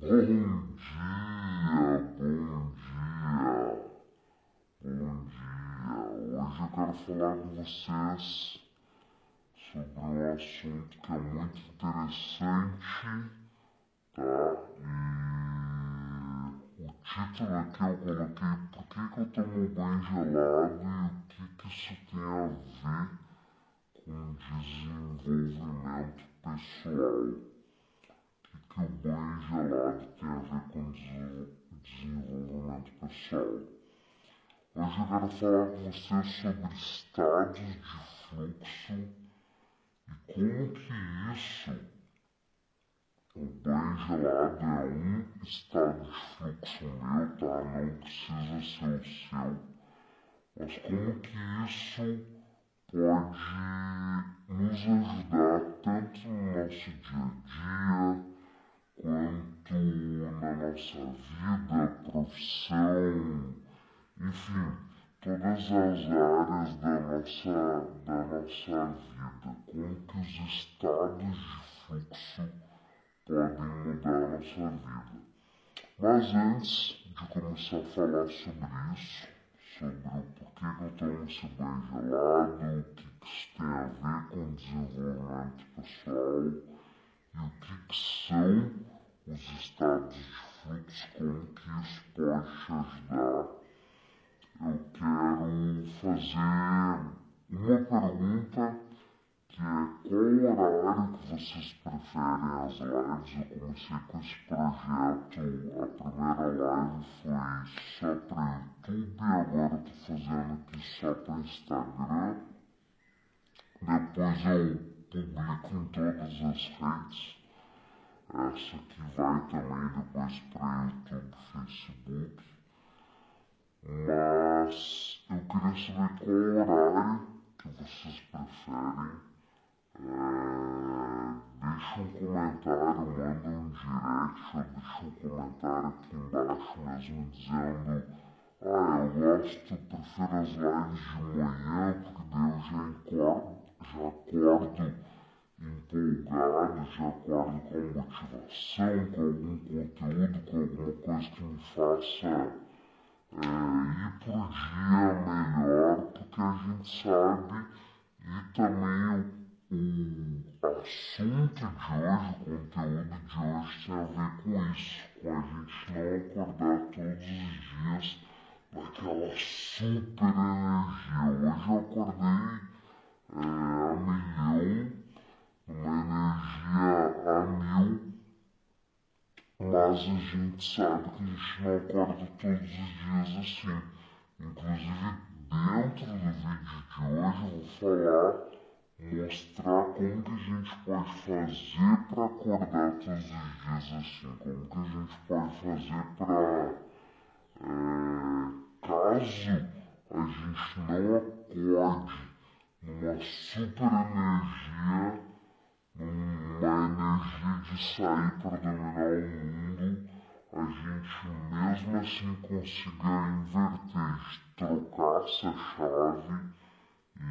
Bom dia, bom dia, bom dia. Hoje eu quero falar com vocês sobre um assunto que é muito interessante, tá? E o título aqui eu coloquei Por que, que eu tomo banho gelado e o que, que isso tem a ver com desenvolvimento pessoal que o banho gelado tem a ver com desenvolvimento pessoal. Hoje eu quero falar com vocês sobre estados de fluxo e como que isso, o banho gelado é um estado de fluxo meu, tá? Não precisa ser o seu. Mas como que isso pode nos ajudar tanto no nosso dia a dia, quanto na nossa vida, profissão, enfim, todas as áreas da nossa, da nossa vida, como os estados de fluxo podem mudar a nossa vida. Mas antes de começar a falar sobre isso, sobre o porquê que eu tomo esse banho gelado, o que, que isso tem a ver com desenvolvimento pessoal e o que, que são os estados de fluxo, como que isso pode te ajudar. Eu quero fazer uma pergunta que é qual horário que vocês preferem as lives? Eu comecei com esse projeto, a primeira live foi só para YouTube, agora estou fazendo aqui só para Instagram. Depois eu publico em todas as redes. Essa aqui vai também depois para YouTube, Facebook. Mas eu queria saber qual horário que vocês preferem. É, deixa um comentário, manda um direct ou deixa um comentário aqui embaixo mesmo dizendo ah, eu gosto, prefiro as lives de manhã porque daí eu já acordo, já acordo empolgado, de acordo com motivação, com algum conteúdo, com alguma coisa que me faça é, ir pro dia melhor, porque a gente sabe e também o, o assunto de hoje, o conteúdo de hoje tem a ver com isso, com a gente não acordar todos os dias naquela super energia. Hoje eu acordei é, a milhão uma energia a mil, mas a gente sabe que a gente não acorda todos os dias assim. Inclusive, dentro do vídeo de hoje, eu vou falar, mostrar como que a gente pode fazer para acordar todos os dias assim, como que a gente pode fazer para, é, caso a gente não acorde numa super energia uma energia de sair para dominar o mundo, a gente mesmo assim consiga inverter, trocar essa chave e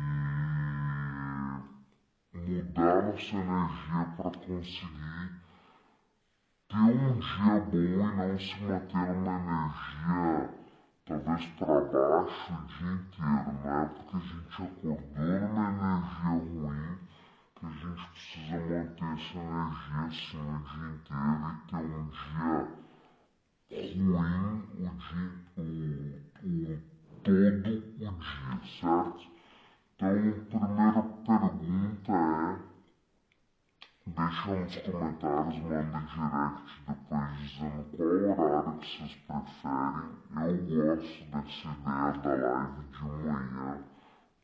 mudar nossa energia para conseguir ter um dia bom e não se manter uma energia talvez para baixo o dia inteiro, né? Porque a gente acordou numa energia ruim que a gente precisa manter essa energia assim o dia inteiro e ter um dia ruim o dia, o, todo o dia, certo? Então, a primeira pergunta é, deixa nos comentários, manda direct depois dizendo qual horário que vocês preferem. Eu gosto dessa ideia da live de manhã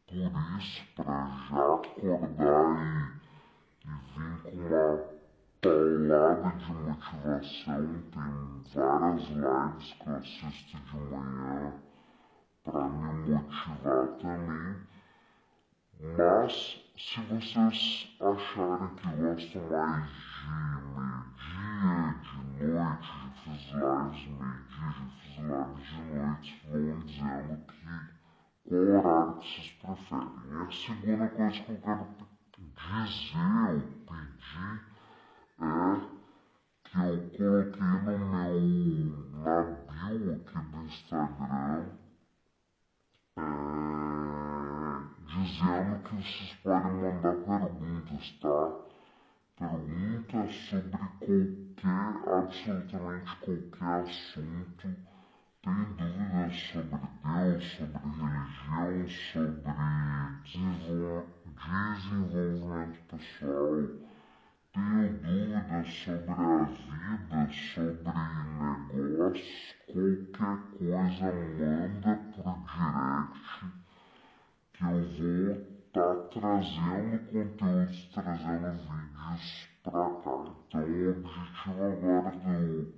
por isso, para já acordar e, e vir com uma paulada de motivação, tem várias lives que eu assisto de manhã para me motivar também. Mas, se vocês acharem que gostam mais de meio-dia, de noite, já fiz lives meio-dia, já fiz lives de noite, vão dizendo que qual horário que vocês preferem. E a segunda coisa que eu quero dizer ou pedir é que eu coloquei no meu na bio aqui do Instagram é, dizendo que vocês podem mandar perguntas, tá? Perguntas sobre qualquer, absolutamente qualquer assunto. Tem dúvidas sobre Deus, sobre religião, sobre desenvolvimento pessoal tenho dúvidas sobre a vida, sobre negócios, qualquer coisa, manda por direct que eu vou estar tá trazendo conteúdos, trazendo vídeos pra cá. Então o objetivo agora do,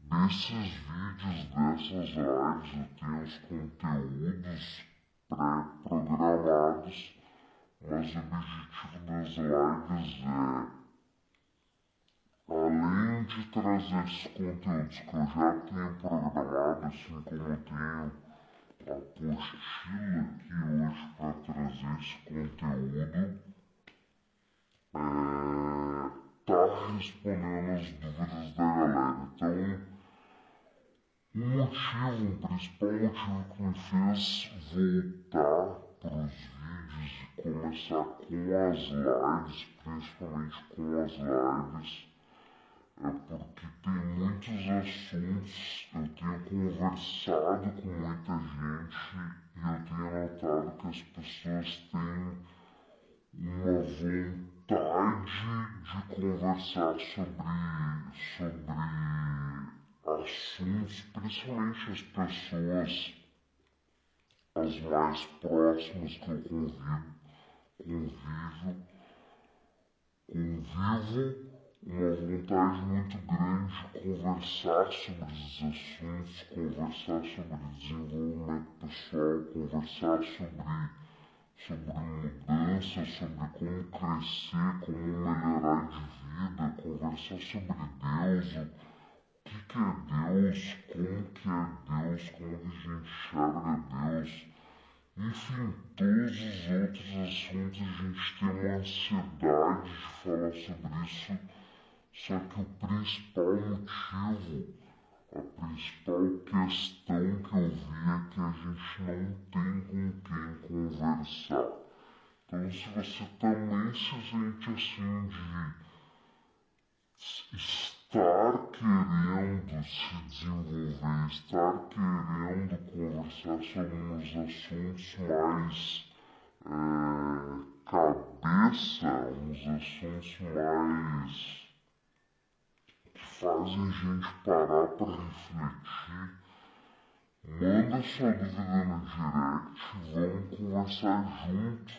desses vídeos, dessas lives, eu tenho os conteúdos pré-programados, mas o objetivo das lives é Além de trazer esses conteúdos que eu já tenho programado, assim como eu tenho a apostila aqui hoje para trazer esse conteúdo, é, tá respondendo as dúvidas da galera. Então, o motivo, o principal motivo que me fez voltar para os vídeos e começar com as lives, principalmente com as lives, é porque tem muitos assuntos, eu tenho conversado com muita gente e eu tenho notado que as pessoas têm uma vontade de conversar sobre, sobre assuntos, principalmente as pessoas as mais próximas que eu convivo, convivo, convivo uma vontade muito grande de conversar sobre esses assuntos, conversar sobre desenvolvimento pessoal, conversar sobre, sobre mudança, sobre como crescer, como melhorar de vida, conversar sobre Deus, o que, que é Deus, como que é Deus, como que a gente enxerga Deus. Enfim, todos os outros assuntos a gente tem uma ansiedade de falar sobre isso só que o principal motivo, a principal questão que eu vi é que a gente não tem com quem conversar. Então, se você também se sente assim de estar querendo se desenvolver, estar querendo conversar sobre uns assuntos mais é, cabeça, uns assuntos mais fazem a gente parar para refletir. Manda sua dúvida no direct, vamos conversar junto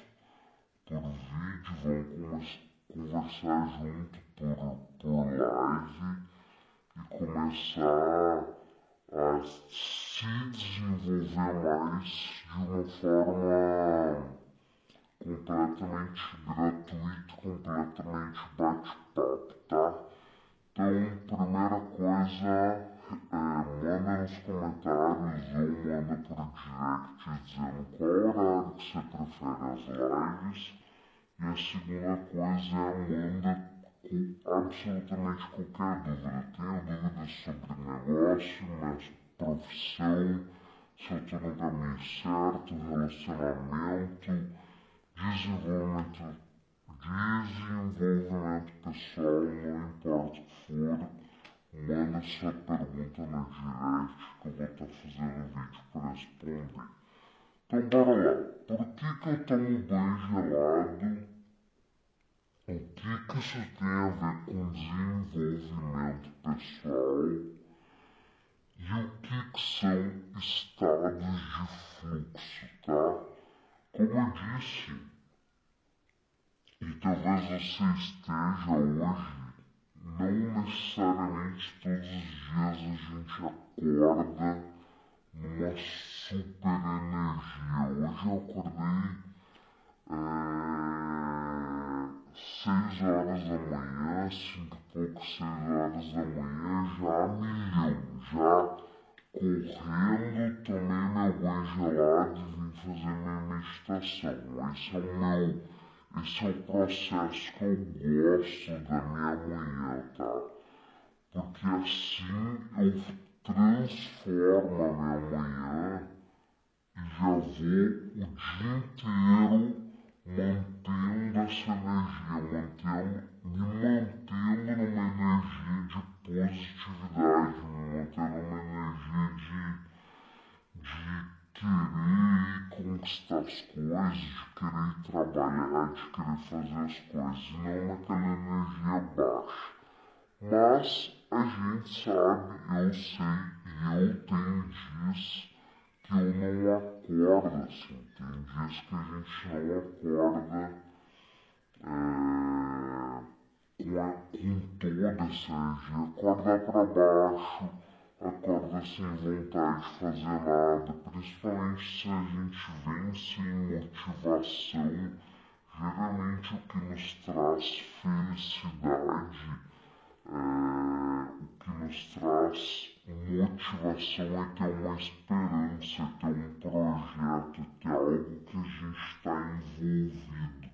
por vídeo, vamos conversar junto por, por live e começar a se desenvolver mais de uma forma completamente gratuita, completamente bate-papo, tá? Então, primeira coisa, é, manda nos comentários ou manda por direct dizendo qual horário que você prefere as lives. E a segunda coisa é manda com absolutamente qualquer dúvida. Tenho dúvidas sobre negócio, minha profissão, se eu estou no caminho certo, relacionamento, desenvolvimento Desenvolvimento pessoal, não importa o que for, manda sua pergunta no direct que eu vou estar fazendo vídeo para responder. Então bora lá, por que, que eu tomo banho gelado? O que, que isso tem a ver com desenvolvimento pessoal? E o que, que são estados de fluxo, tá? Como eu disse, e talvez você esteja hoje, não necessariamente todos os dias a gente acorda numa super energia. Hoje eu acordei é, seis horas da manhã, cinco e pouco, seis horas da manhã, já a milhão, já correndo, tomei meu banho gelado e vim fazer minha meditação. Esse é o meu esse é o processo que eu gosto da minha manhã, tá? porque assim eu transformo a minha manhã e já vou o dia inteiro mantendo essa energia, mantendo, me mantendo numa energia de positividade, me mantendo numa energia de, de querer conquistar as coisas, querer trabalhar, de querer fazer as coisas, não naquela energia baixa. Mas a gente sabe, eu sei, e eu tenho dias que eu não acordo assim. Tem dias que a gente não acorda é, com, a, com toda essa energia, acorda para baixo acorda sem vontade de fazer nada, principalmente se a gente vem sem motivação. Geralmente o que nos traz felicidade, é, o que nos traz motivação é ter uma esperança, é ter um projeto, é ter algo que a gente está envolvido.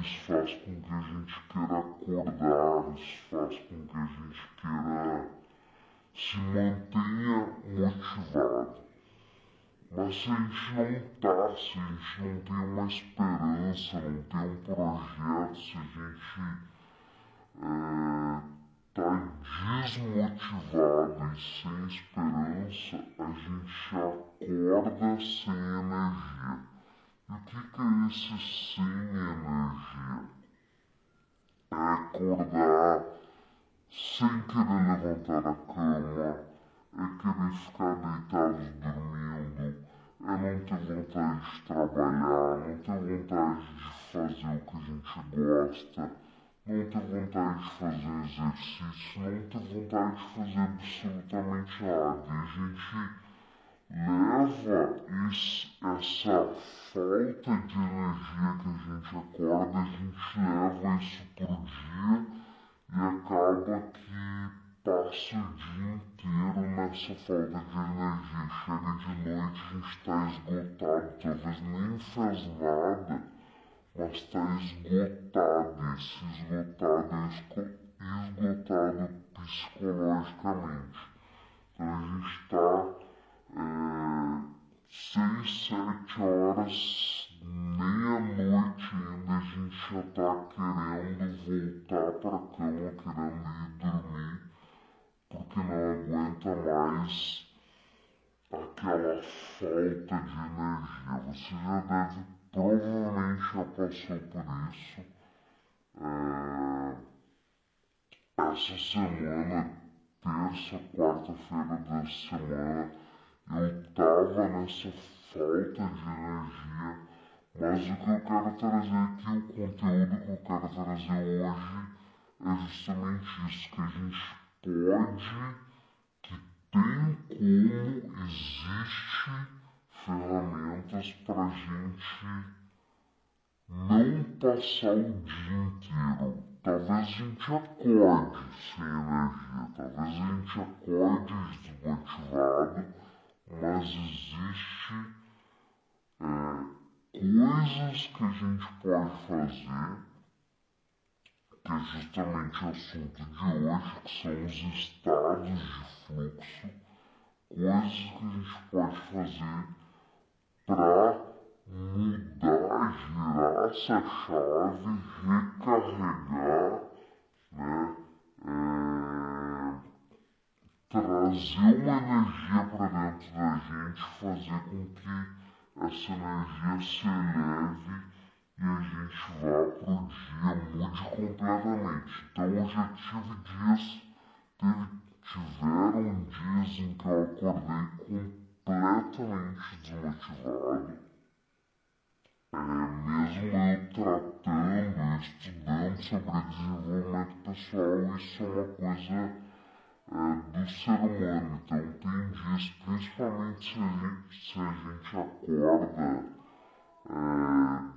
Isso faz com que a gente queira acordar, isso faz com que a gente queira se mantenha motivado. Mas se a gente não está, se a gente não tem uma esperança, não tem um projeto, se a gente é, desmotivado e sem esperança, a gente acorda sem energia. E o que, que é esse sem energia? É acordar sem querer levantar a cama, é querer ficar deitado dormindo, é não ter vontade de trabalhar, não ter vontade de fazer o que a gente gosta, não ter vontade de fazer exercício, não ter vontade de fazer absolutamente nada. E a gente leva isso, essa falta de energia que a gente acorda, a gente leva isso pro dia e acaba que passa o dia inteiro nessa falta de energia. Chega de noite, a gente está esgotado, talvez nem fez nada, mas está esgotado. Esse esgotado é esgotado psicologicamente. Então a gente está é, seis, sete horas meia-noite ainda a gente já tá querendo voltar pra cama, querendo ir dormir, porque não aguenta mais aquela falta de energia. Você já deve, provavelmente já passou por isso. É, essa semana, terça, quarta-feira dessa semana, eu tava nessa falta de energia mas o que eu quero trazer aqui, o conteúdo que eu quero trazer hoje é justamente isso, que a gente pode, que tem como, existe ferramentas para a gente não passar o dia inteiro. Talvez a gente acorde sem energia, talvez a gente acorde desmotivado, mas existe é, coisas que a gente pode fazer, que é justamente o assunto de hoje, que são os estados de fluxo, coisas que a gente pode fazer para mudar, girar essa chave, recarregar, né? É, trazer uma energia para dentro da gente, fazer com que essa energia se eleve e a gente vá para o dia, mude completamente. Então eu já tive dias, teve, tiveram dias em que eu acordei completamente desmotivado. É, mesmo eu tratando, estudando sobre desenvolvimento pessoal, isso é uma coisa é, do ser humano. Então tem dias, principalmente se a gente, se a gente acorda, é,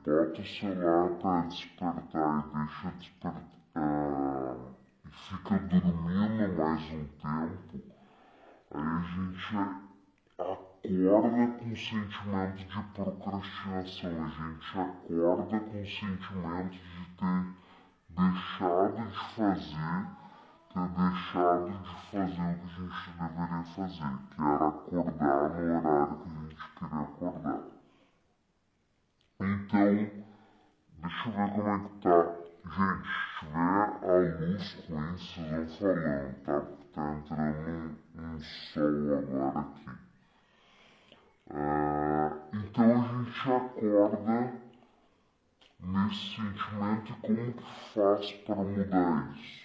bota o celular para despertar e deixa despertar é, e fica dormindo mais um tempo, aí a gente acorda com sentimento de procrastinação, a gente acorda com sentimento de ter deixado de fazer ter deixado de fazer o que a gente deveria fazer, que era acordar no horário que a gente queria acordar. Então, deixa eu ver como é que tá. Gente, se tiver a luz ruim, vocês vão falando, tá? Porque tá entrando um, um sol agora aqui. Uh, então a gente acorda nesse sentimento e como que faz para mudar isso?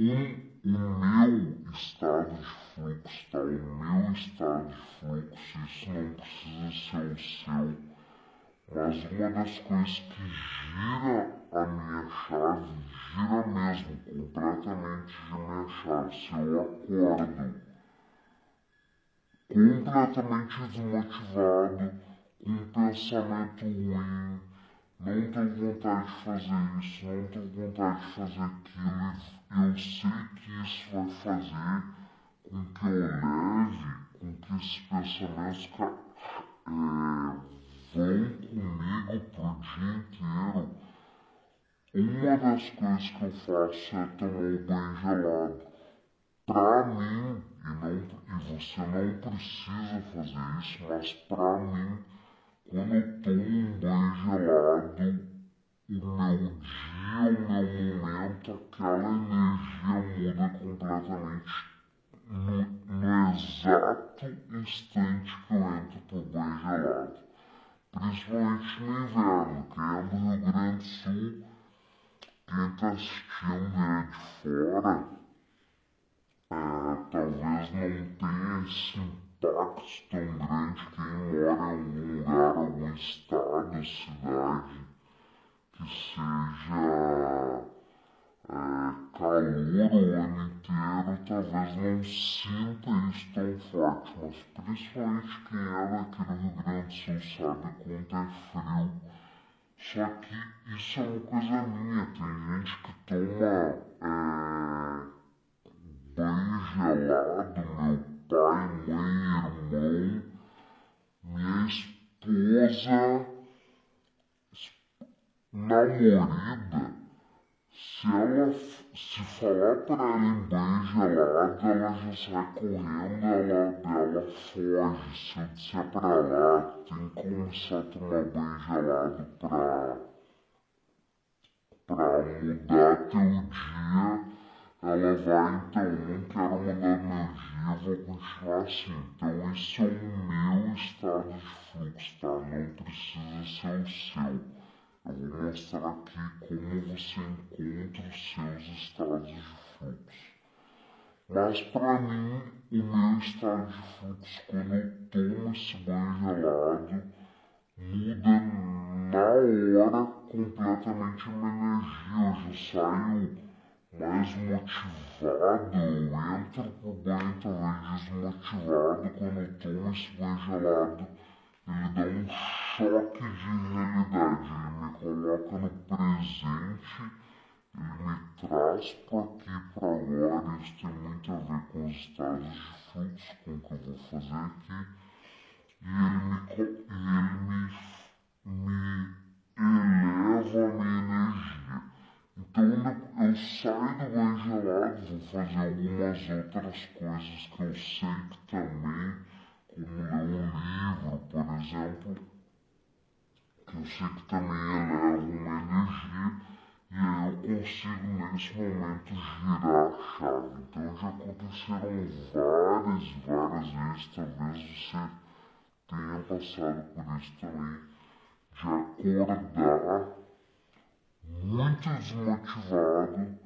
Um, o meu estado de fluxo, tá? O meu estado de fluxo, isso não precisa ser o seu, mas uma das coisas que gira a minha chave, gira mesmo completamente a minha chave, se eu acordo completamente desmotivado, com um pensamento ruim, não tenho vontade de fazer isso, não tenho vontade de fazer aquilo, eu sei que isso vai fazer com que eu leve, com que esses pensamentos é, vão comigo pro dia inteiro. Uma das coisas que eu faço é tomar um banho gelado. Pra mim, e, não, e você não precisa fazer isso, mas pra mim, quando eu tomo um banho gelado, o meu dia, o meu momento, aquela energia muda completamente no, no exato instante que eu entro pro banho gelado. Principalmente no inverno, quem é do Rio Grande do Sul, quem tá assistindo é de fora, é, talvez não tenha esse impacto tão grande quem mora em algum lugar, algum estado, cidade que seja é, calor o ano inteiro, talvez não sinta isso tão forte, mas principalmente quem é daqui do Rio Grande do Sul sabe quanto é frio. Só que isso é uma coisa minha, tem gente que toma é, banho gelado, meu pai, mãe, irmão, minha esposa namorada, se ela se falar pra ela em banho gelado, ela já sai correndo, ela, ela foge. Se eu disser pra lá, tem que começar a tomar banho gelado pra, pra mudar teu dia, ela vai, então, não quero mudar meu dia, vou continuar assim. Então, esse é o meu estado de fluxo, tá? Não precisa ser o seu. Eu vou mostrar aqui como você encontra os seus estados de fluxo. Mas para mim, o meu estado de fluxo, quando eu tomo esse banho gelado, muda na hora completamente a minha energia. Eu já saio mais motivado, eu entro pro banho talvez desmotivado quando eu tomo esse banho gelado ele dá um choque de realidade, ele me coloca no presente, ele me traz para aqui, para agora, isso tem muito a ver com os estados de fluxo, com o que eu vou fazer aqui, e ele me, e ele me, me eleva a minha energia. Então eu saio do banho gelado, vou fazer algumas outras coisas que eu sei que também como ler um livro, por exemplo, que eu sei que também eleva uma energia, e aí eu consigo nesse momento girar a chave. Então já aconteceram várias várias vezes, talvez você tenha passado por isso também, de acordar muito desmotivado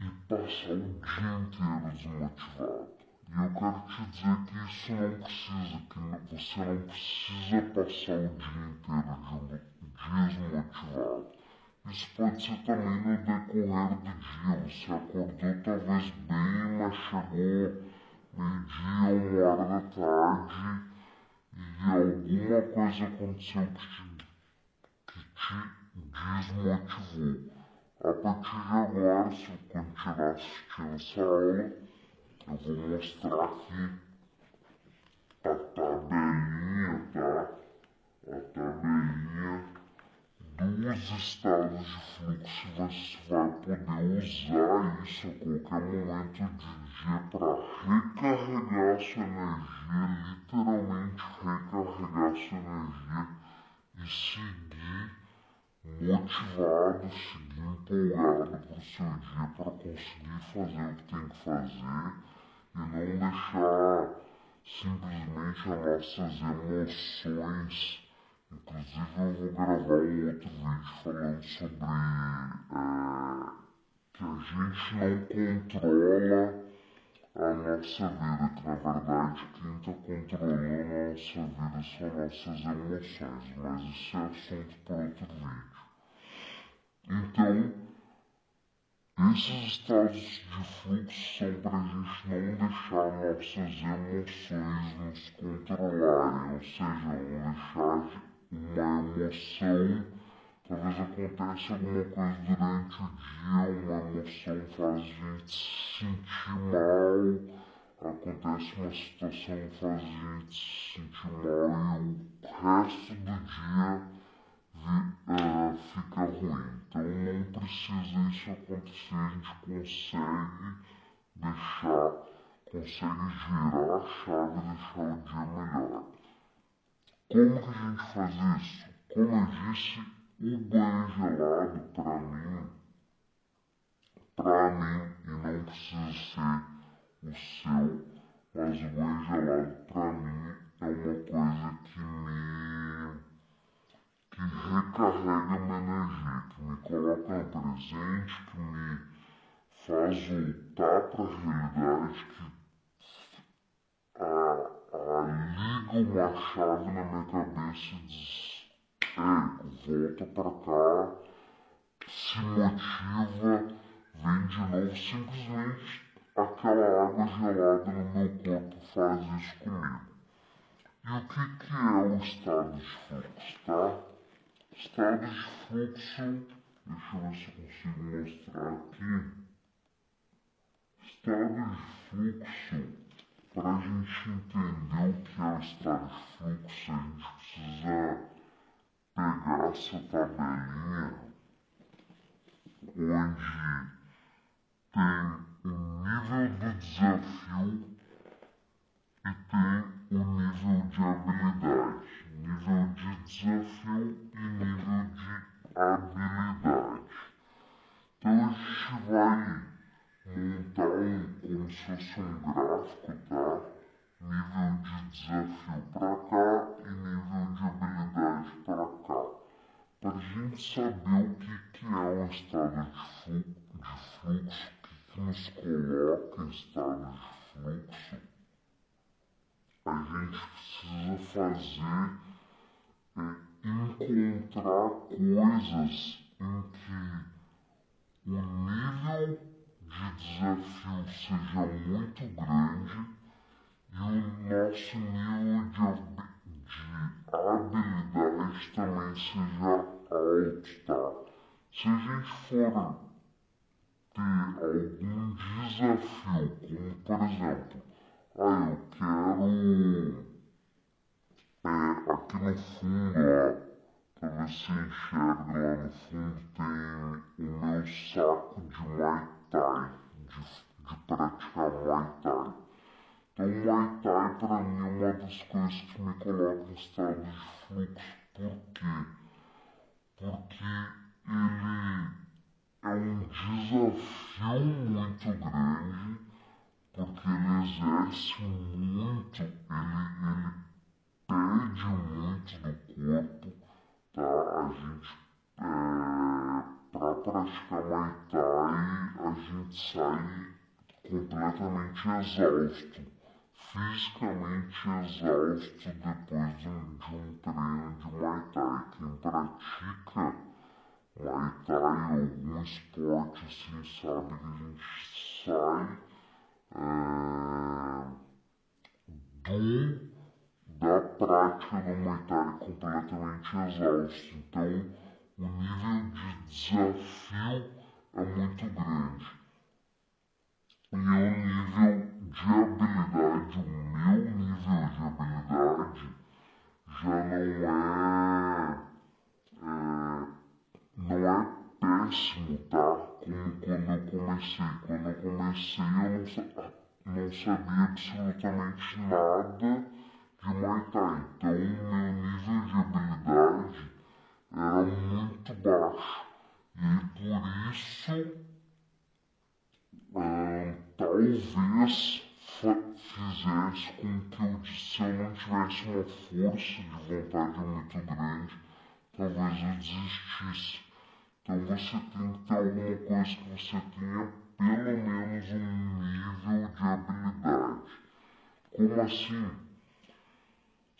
e passar o dia inteiro desmotivado. E eu quero te dizer que isso não precisa, que você não precisa passar o dia inteiro desmotivado. Isso pode ser também no decorrer do dia. Você acordou talvez bem, mas chegou meio-dia, uma hora da tarde e alguma coisa aconteceu que te, que te desmotivou. A partir de agora, se eu continuar assistindo essa aula, eu vou mostrar aqui a tabelinha, tá? A tabelinha dos estados de fluxo você vai poder usar isso a qualquer momento do dia para recarregar sua energia, literalmente recarregar sua energia e seguir motivado, seguir empolgado para o seu dia para conseguir fazer o que tem que fazer e não deixar simplesmente as nossas emoções Inclusive eu vou gravar um outro vídeo falando sobre é, que a gente não controla a nossa vida, que na verdade quem está controlando a nossa vida são nossas emoções, mas isso é assunto para outro vídeo. Então, esses estados de fluxo são para a gente não deixar nossas emoções nos controlarem, ou seja, não deixar uma emoção, talvez aconteça alguma coisa durante o dia, uma emoção faz a gente se sentir mal, acontece uma situação que faz a gente se sentir mal e o resto do dia uh, fica ruim. Então não precisa isso acontecer, a gente consegue deixar, consegue girar a chave e deixar o dia melhor. Como que a gente faz isso? Como eu disse, o banho gelado para mim, para mim, e não precisa ser o seu, mas o banho gelado para mim é uma coisa que me que recarrega minha energia, que me coloca no presente, que me faz voltar para a realidade, que a, liga uma chave na minha cabeça e diz: Ei, volta pra cá, se motiva, vem de novo. Simplesmente aquela água gelada no meu corpo faz isso comigo. E o que, que é o estado de fluxo, tá? Estado de fluxo, deixa eu ver se eu consigo mostrar aqui. Estado de fluxo para a gente entender o que é o estado de fluxo, a gente precisa pegar essa tabelinha onde tem o nível do desafio e tem o nível de habilidade. Nível de desafio e nível de habilidade. Então a gente vai montar um, como se fosse um gráfico, tá? Nível de desafio para cá e nível de habilidade para cá. Para a gente saber o que, que é um estado de, flu de fluxo, o que, que nos coloca em estado de fluxo, a gente precisa fazer encontrar coisas em que o nível de desafio seja muito grande e o nosso nível de, de habilidade também seja alto, tá? Se a gente for ter algum desafio, como por exemplo, ah, eu quero aqui no fundo, ó, talvez se enxergue lá no fundo, tem o meu saco de Muay Thai, de, de praticar Muay Thai. Então, Muay Thai para mim é uma das coisas que me coloca em estado de fluxo. Por quê? Porque ele é um desafio muito grande, porque ele exerce muito, ele, ele pede muito do corpo, tá? A gente é, para praticar Muay Thai, a gente sai completamente exausto, fisicamente exausto depois de de um treino de Muay Thai. Quem pratica Muay Thai ou algum esporte assim sabe que a gente sai é, do, da prática no humanitário é completamente exausto. Então, o nível de desafio é muito grande. E o nível de habilidade, o meu nível de habilidade, já não é. é não é péssimo, tá? Como quando eu comecei. Quando eu comecei, eu não, sa não sabia absolutamente nada de Muay Thai. Então, meu nível de habilidade era muito baixo. E por isso, ah, talvez fizesse com que eu, se eu não tivesse uma força de vontade muito grande, talvez eu desistisse. Então você tem que ter alguma coisa que você tenha pelo menos um nível de habilidade. Como assim?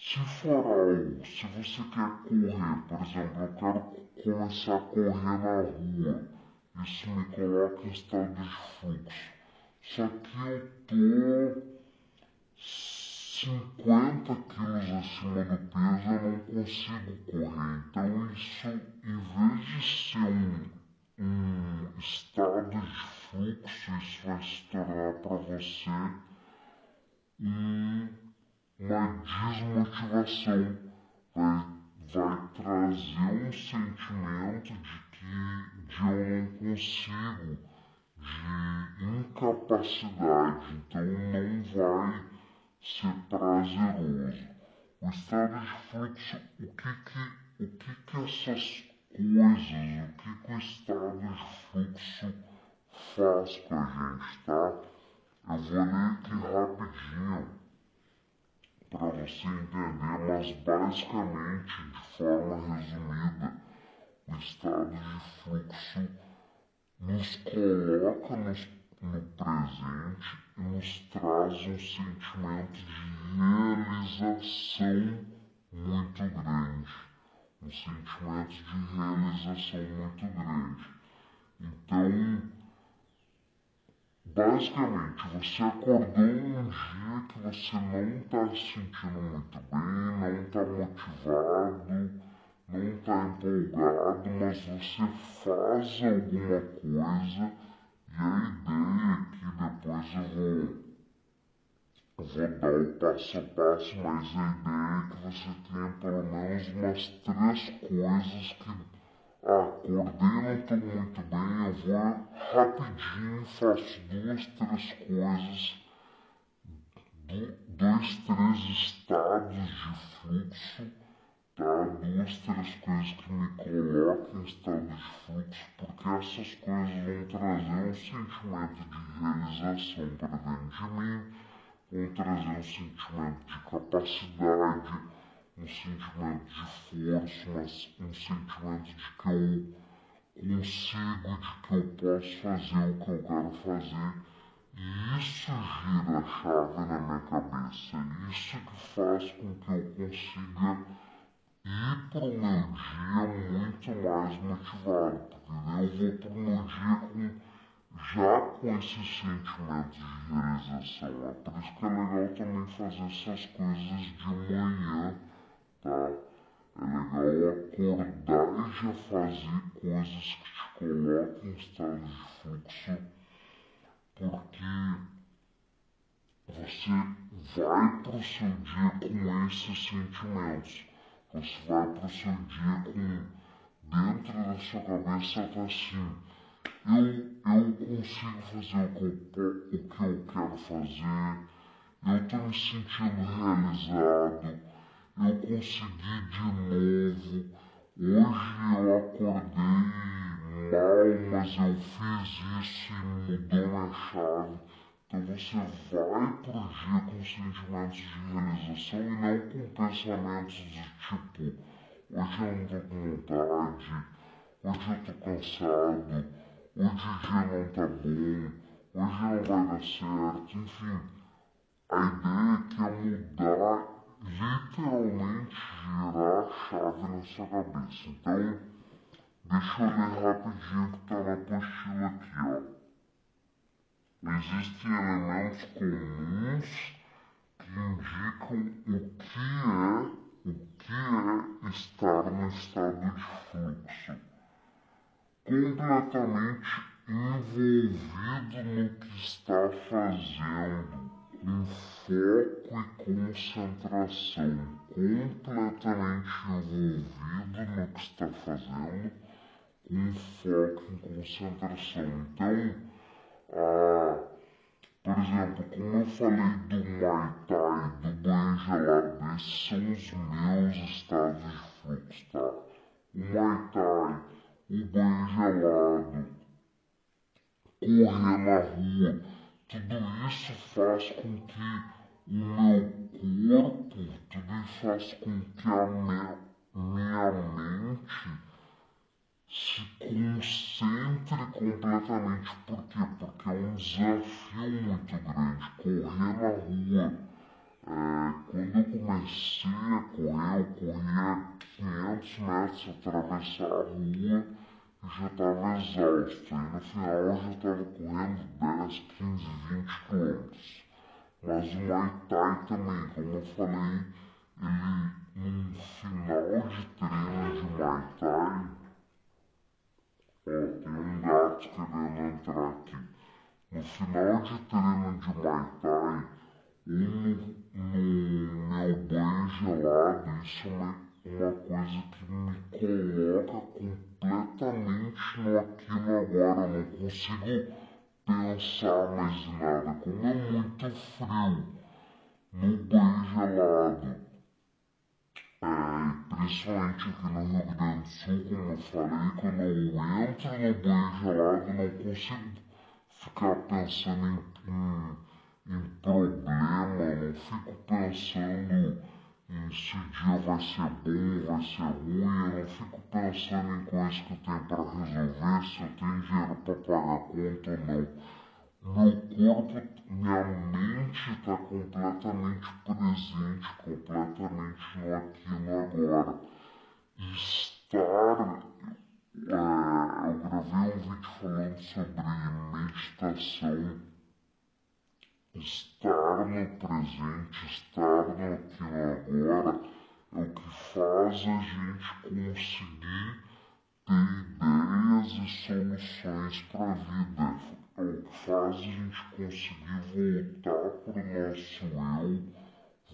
Se algo, se você quer correr, por exemplo, eu quero começar a correr na rua, isso me coloca em estado de fluxo. Só que eu tô 50 quilos acima do peso, eu não consigo correr. Então isso, em vez de ser um, um estado de fluxo, isso vai se tornar para você um, uma desmotivação. Vai, vai trazer um sentimento de que de eu não consigo, de incapacidade. Então não vai ser prazeroso. O estado de fluxo, o que que, o que, que essas coisas, o que, que o estado de fluxo faz com a gente, tá? Eu vou ler aqui rapidinho para você entender, mas basicamente, de forma resumida, o estado de fluxo nos coloca no presente e nos traz um sentimento de realização muito grande. Um sentimento de realização muito grande. Então, basicamente, você acordou um dia que você não está se sentindo muito bem, não está motivado, não está empolgado, mas você faz alguma coisa e a ideia é que depois eu vou, eu vou dar o passo a passo, mas a ideia é que você tenha pelo menos umas três coisas que ah, não estou muito bem, eu vou rapidinho, faço duas, três coisas, dois, três estados de fluxo tá? duas, três coisas que me colocam em estado de fluxo, porque essas coisas vão trazer um sentimento de realização para dentro de mim, vão trazer um sentimento de capacidade, um sentimento de força, mas um sentimento de que eu consigo, de que eu posso fazer o que eu quero fazer. E isso gira a chave na minha cabeça, isso que faz com que eu consiga ir para o meu dia muito mais motivado, porque eu vou para o meu dia com, já com esse sentimento de realização. É por isso que é legal também fazer essas coisas de manhã, tá? É legal acordar e já fazer coisas que te coloquem em estado de fluxo, porque você vai para o seu dia com esses sentimentos. Você vai pro seu dia com dentro da sua cabeça tá assim. Eu, eu consigo fazer o que eu, o que eu quero fazer. Eu tô me sentindo realizado. Eu consegui de novo. Hoje eu acordei mal, mas eu fiz isso e mudou minha chave. Então você vai pro dia com sentimentos de realização e não com pensamentos de tipo, hoje eu não tô com vontade, hoje eu tô cansado, hoje o dia não tá bom, hoje não vai dar certo, enfim. A ideia é que é mudar, literalmente girar a chave na sua cabeça. Então, deixa eu ler rapidinho que tá na apostila aqui, ó. Existem elementos comuns que indicam o que é o que é estar no estado de fluxo, completamente envolvido no que está fazendo, com foco e concentração, completamente envolvido no que está fazendo, com foco e concentração. Então, Ah, por exemplo, como eu falei do Muay Thai, do banho gelado, esses são os meus estados de fluxo, tá? O Muay Thai, o banho gelado, correr na rua, tudo isso faz com que o meu corpo, tudo isso faz com que a minha, minha mente se concentre completamente. Por quê? Porque é um desafio muito grande. Correr na rua. É, quando eu comecei a correr, eu corria 500 metros, atravessar a rua e já estava exausto. E no final eu já estava correndo 10, 15, 20 quilômetros. Mas o Muay Thai também, como eu falei, ele no final de treino de Muay Thai tem um gato querendo entrar aqui. No final de treino de Muay Thai, ou no, meu banho gelado, isso é uma, coisa que me coloca completamente no aquilo agora. Eu não consigo pensar mais em nada. Como é muito frio no banho gelado é, principalmente aqui no Rio Grande do Sul, como eu falei, quando eu entro no banho gelado, não consigo ficar pensando em, em, em problema, não fico pensando em se o dia vai ser bom, vai ser ruim, eu não fico pensando em coisas que eu tenho para resolver, se eu tenho dinheiro para pagar a conta ou não. Meu corpo, minha mente está completamente presente, completamente no aqui no agora. Estar. É, eu gravei um vídeo falando sobre meditação. Estar no presente, estar no aqui e agora é o que faz a gente conseguir ter ideias e soluções para a vida. É o que faz a gente conseguir voltar para o nosso eu,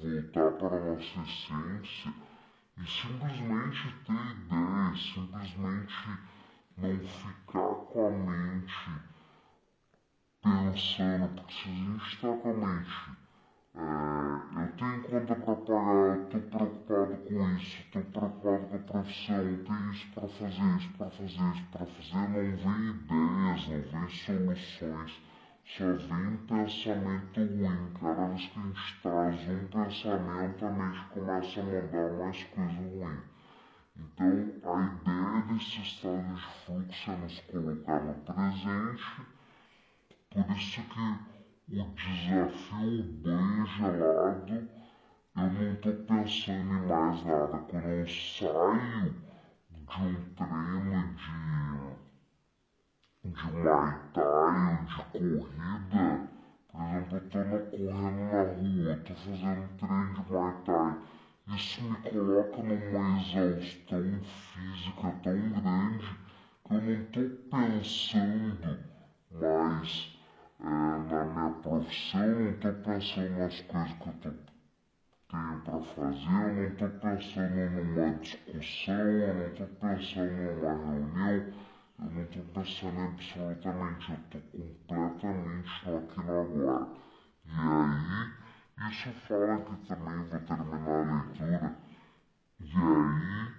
voltar para a nossa essência e simplesmente ter ideias, simplesmente não ficar com a mente pensando, porque se a gente está com a mente é, eu tenho conta para pagar, estou preocupado com isso, estou preocupado com a profissão, tenho isso para fazer, isso para fazer, isso para fazer, não vem ideias, não vem soluções, só vem pensamento ruim. Cada vez que a gente traz um pensamento, a mente começa a mandar mais coisa ruim. Então, a ideia desse estado de fluxo é nos colocar no presente, por isso que o desafio bem gelado, eu não estou pensando em mais nada. Quando eu saio de um treino de, de Muay Thai, de corrida, por exemplo, eu estou correndo na rua, estou fazendo treino de Muay Thai. Isso me coloca numa exaustão física tão grande que eu não estou pensando mais é, na minha profissão, não estou pensando nas coisas que eu tô, tenho para fazer, eu não estou pensando numa discussão, eu não estou pensando numa reunião, eu não estou pensando absolutamente, eu estou completamente no aqui no agora. E aí, isso fala que também vou terminar a leitura, e aí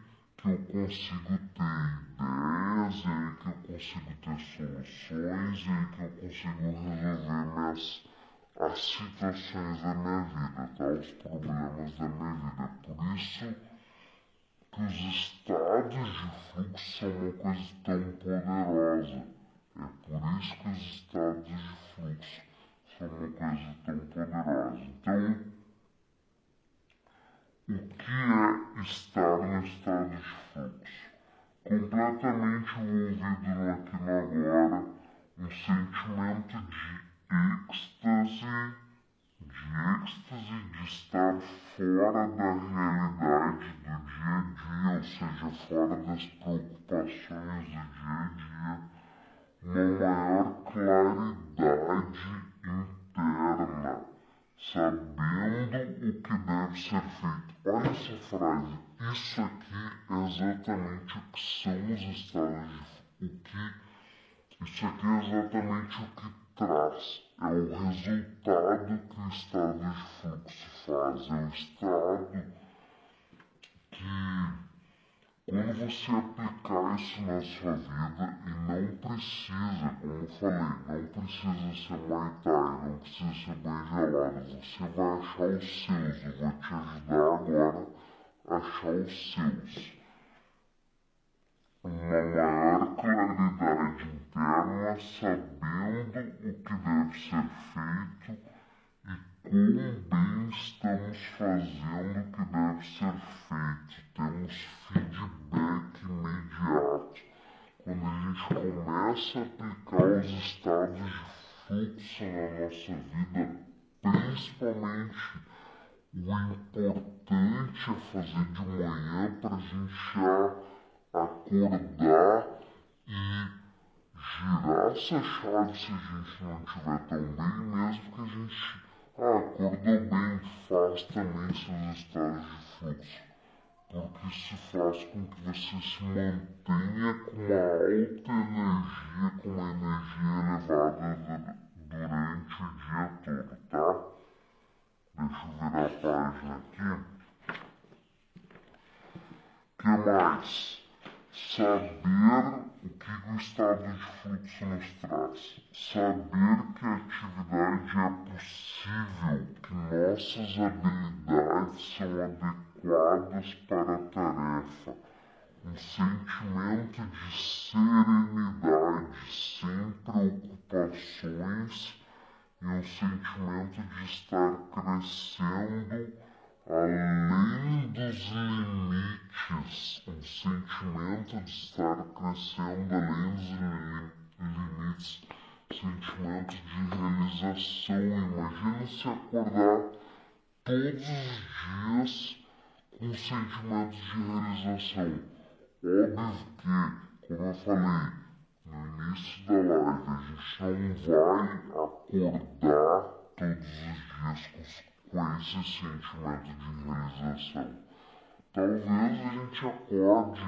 que eu consigo ter ideias, é aí que eu consigo ter soluções, é aí que eu consigo resolver minhas, as situações da minha vida, tá? os problemas da minha vida. Por isso que os estados de fluxo são uma coisa tão poderosa. É por isso que os estados de fluxo são uma coisa tão poderosa. Então, o que é estar no estado de fluxo? Completamente envolvido no aqui no agora, um sentimento de êxtase, de êxtase de estar fora da realidade do dia a dia, ou seja, fora das preocupações do dia a dia, uma maior claridade interna sabendo o que deve ser feito. Olha essa frase. Isso aqui é exatamente o que são os estados de o que isso aqui é exatamente o que traz, é o resultado que o estado de fluxo faz, é o estado que quando você aplicar isso na sua vida e não precisa, como eu falei, não precisa ser Muay não precisa ser bem gelado, você vai achar os seus, eu vou te ajudar agora a achar os seus. Uma maior claridade interna, sabendo o que deve ser feito bem estamos fazendo o que deve ser feito. Temos feedback imediato. Quando a gente começa a aplicar os estados de fluxo na nossa vida, principalmente o importante é fazer de manhã para a gente já acordar e girar essa chave se a gente não estiver tão bem, mesmo que a gente ah, acordou bem, faz também seus estados de fluxo. Porque isso faz com que você se mantenha com uma alta energia, com uma energia elevada durante o dia todo, tá? Deixa eu virar a página aqui. O que mais? Saber o que o estado de fluxo nos traz. Saber que a atividade é possível, que nossas habilidades são adequadas para a tarefa. Um sentimento de serenidade, sem preocupações e um sentimento de estar crescendo além dos limites, um sentimento de estar crescendo além dos limites, sentimento de realização. Imagina se acordar todos os dias com sentimentos de realização. Óbvio que, como eu falei no início da live, a gente não vai acordar todos os dias com com esse sentimento de realização. Talvez a gente acorde,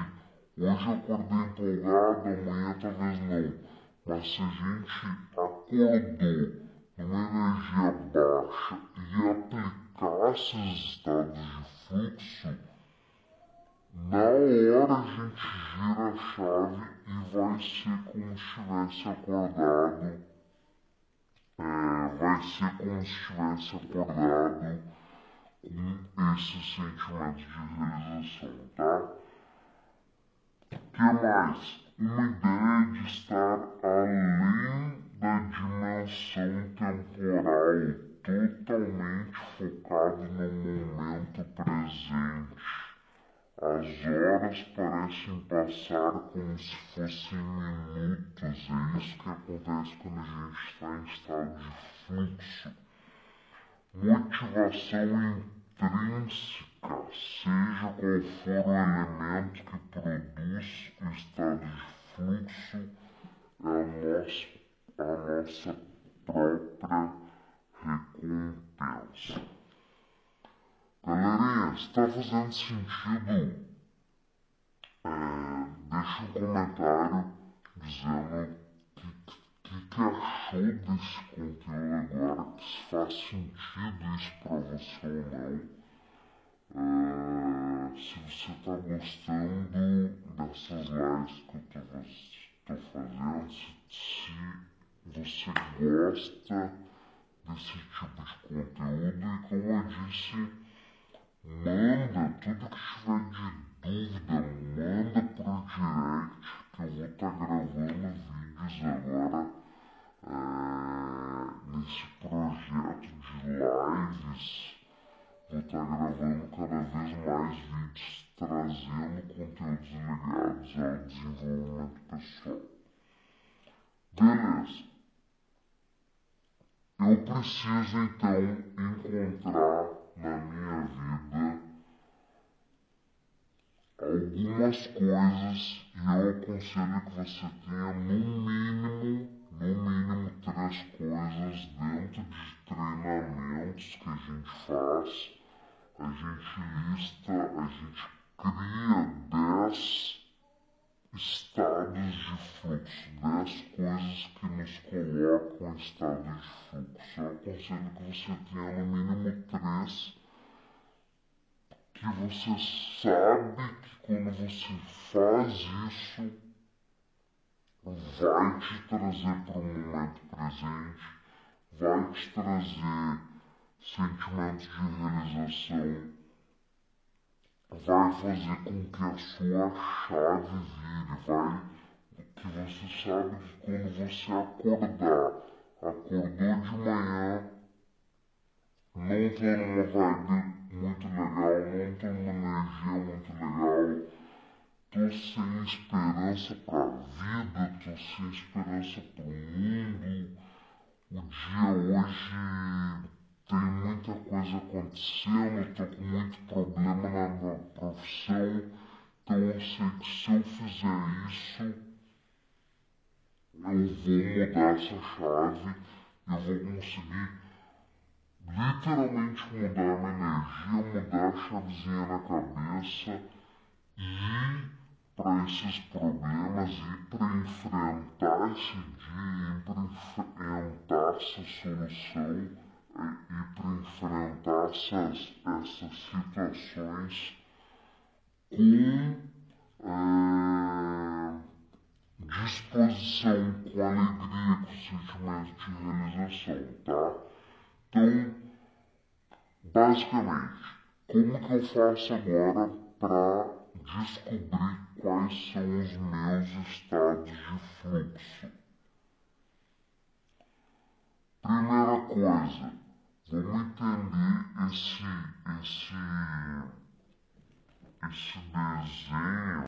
hoje acordei empolgado, amanhã talvez não, mas se a gente acordou numa energia baixa e aplicasse os estados de fluxo, na hora a gente gira a chave e vai ser como se tivesse acordado é, vai ser como se tivesse acordado com esse sentimento de realização, tá? O que mais? Uma ideia de estar além da dimensão temporal, totalmente focado no momento presente. As horas passar como se fossem minutos. É isso que acontece quando a gente está em estado de fluxo. Motivação intrínseca, seja qual for o elemento que produz o estado de fluxo, é a nossa, a nossa própria recompensa. Galerinha, está fazendo sentido? É, deixa um comentário dizendo o que, que, que, achou desse conteúdo agora, se faz sentido isso para você ou não. É, se você está gostando dessas lives que eu estou fazendo, se, se você gosta desse tipo de conteúdo e como eu disse Manda tudo que tiver de dúvida, manda pro direct que eu vou estar tá gravando vídeos agora é, nesse projeto de lives. Vou estar tá gravando cada vez mais vídeos trazendo conteúdos ligados ao desenvolvimento pessoal. Beleza. Eu preciso então encontrar na minha vida algumas coisas e eu aconselho que você tenha no mínimo, no mínimo três coisas dentro de treinamentos que a gente faz. A gente lista, a gente cria dez estados de fluxo, 10 coisas que nos colocam em estado de fluxo. Eu aconselho que você tenha no mínimo três que você sabe que quando você faz isso vai te trazer para o momento presente, vai te trazer sentimentos de realização, vai fazer com que a sua chave vire, vai que você sabe que quando você acordar, acordou de manhã, não tá numa vibe muito legal, tá numa energia muito legal, tô sem esperança pra vida, tô sem esperança pro mundo, o dia hoje tem muita coisa acontecendo, estou com muito problema na minha profissão, então eu sei que se eu fizer isso, eu vou mudar essa chave, eu vou conseguir literalmente mudar minha energia, mudar a chavezinha na cabeça e para esses problemas e para enfrentar esse dia, e para enfrentar essa solução e para enfrentar essas, essas situações com é, disposição, com alegria, com sentimento de realização, tá? Então, basicamente, como que eu faço agora para descobrir quais são os meus estados de fluxo? Primeira coisa, vamos entender esse, esse, esse desenho